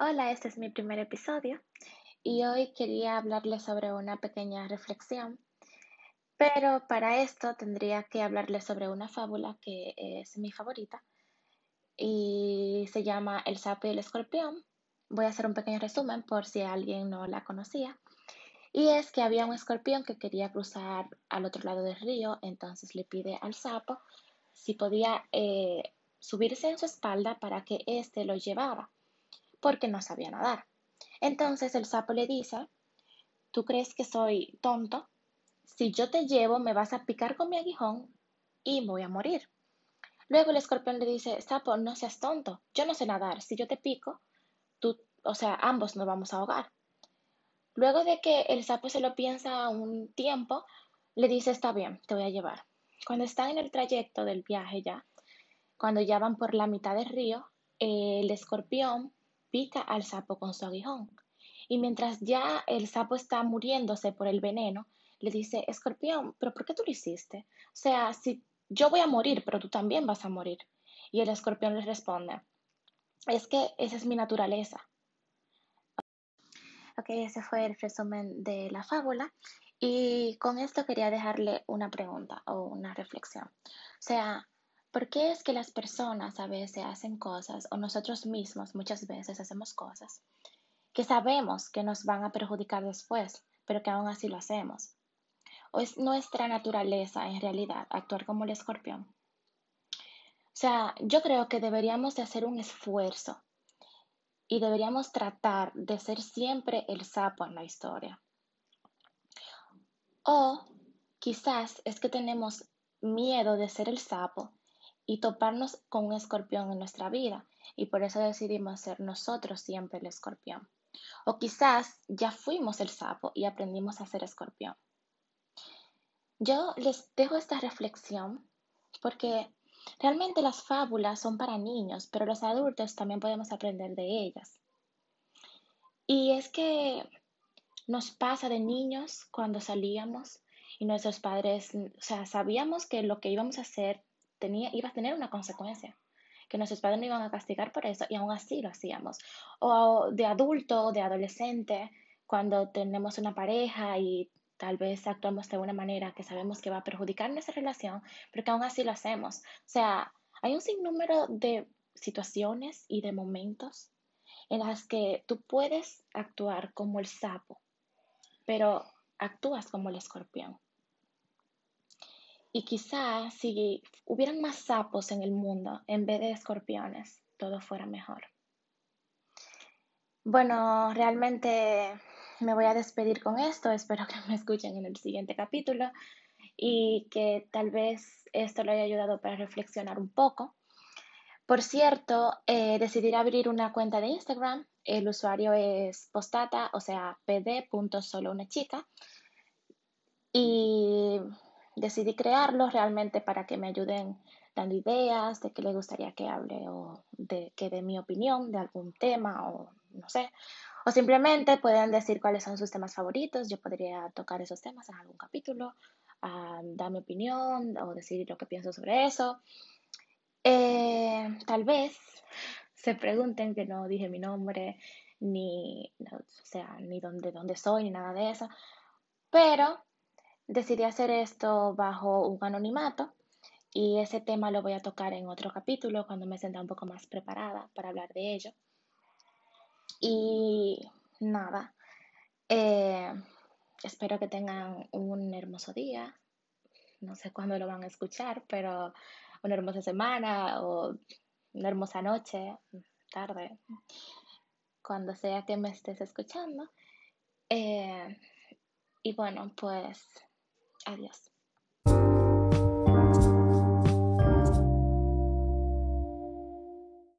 Hola, este es mi primer episodio y hoy quería hablarles sobre una pequeña reflexión, pero para esto tendría que hablarles sobre una fábula que es mi favorita y se llama El sapo y el escorpión. Voy a hacer un pequeño resumen por si alguien no la conocía. Y es que había un escorpión que quería cruzar al otro lado del río, entonces le pide al sapo si podía eh, subirse en su espalda para que éste lo llevara porque no sabía nadar. Entonces el sapo le dice, ¿tú crees que soy tonto? Si yo te llevo, me vas a picar con mi aguijón y voy a morir. Luego el escorpión le dice, sapo, no seas tonto, yo no sé nadar, si yo te pico, tú, o sea, ambos nos vamos a ahogar. Luego de que el sapo se lo piensa un tiempo, le dice, está bien, te voy a llevar. Cuando están en el trayecto del viaje ya, cuando ya van por la mitad del río, el escorpión pica al sapo con su aguijón. Y mientras ya el sapo está muriéndose por el veneno, le dice, escorpión, pero ¿por qué tú lo hiciste? O sea, si yo voy a morir, pero tú también vas a morir. Y el escorpión le responde, es que esa es mi naturaleza. Ok, ese fue el resumen de la fábula. Y con esto quería dejarle una pregunta o una reflexión. O sea, ¿Por qué es que las personas a veces hacen cosas, o nosotros mismos muchas veces hacemos cosas, que sabemos que nos van a perjudicar después, pero que aún así lo hacemos? ¿O es nuestra naturaleza en realidad actuar como el escorpión? O sea, yo creo que deberíamos de hacer un esfuerzo y deberíamos tratar de ser siempre el sapo en la historia. O quizás es que tenemos miedo de ser el sapo y toparnos con un escorpión en nuestra vida y por eso decidimos ser nosotros siempre el escorpión. O quizás ya fuimos el sapo y aprendimos a ser escorpión. Yo les dejo esta reflexión porque realmente las fábulas son para niños, pero los adultos también podemos aprender de ellas. Y es que nos pasa de niños cuando salíamos y nuestros padres, o sea, sabíamos que lo que íbamos a hacer tenía, iba a tener una consecuencia, que nuestros padres no iban a castigar por eso y aún así lo hacíamos. O de adulto, de adolescente, cuando tenemos una pareja y tal vez actuamos de una manera que sabemos que va a perjudicar nuestra relación, pero que aún así lo hacemos. O sea, hay un sinnúmero de situaciones y de momentos en las que tú puedes actuar como el sapo, pero actúas como el escorpión. Y quizá si hubieran más sapos en el mundo en vez de escorpiones, todo fuera mejor. Bueno, realmente me voy a despedir con esto. Espero que me escuchen en el siguiente capítulo y que tal vez esto le haya ayudado para reflexionar un poco. Por cierto, eh, decidí abrir una cuenta de Instagram. El usuario es postata, o sea, pd.solo una chica. Y decidí crearlo realmente para que me ayuden dando ideas de qué les gustaría que hable o de que dé mi opinión de algún tema o no sé. O simplemente pueden decir cuáles son sus temas favoritos. Yo podría tocar esos temas en algún capítulo, ah, dar mi opinión o decir lo que pienso sobre eso. Eh, tal vez se pregunten que no dije mi nombre, ni, o sea, ni dónde, dónde soy, ni nada de eso. Pero Decidí hacer esto bajo un anonimato y ese tema lo voy a tocar en otro capítulo cuando me sienta un poco más preparada para hablar de ello. Y nada, eh, espero que tengan un hermoso día. No sé cuándo lo van a escuchar, pero una hermosa semana o una hermosa noche, tarde, cuando sea que me estés escuchando. Eh, y bueno, pues Adiós.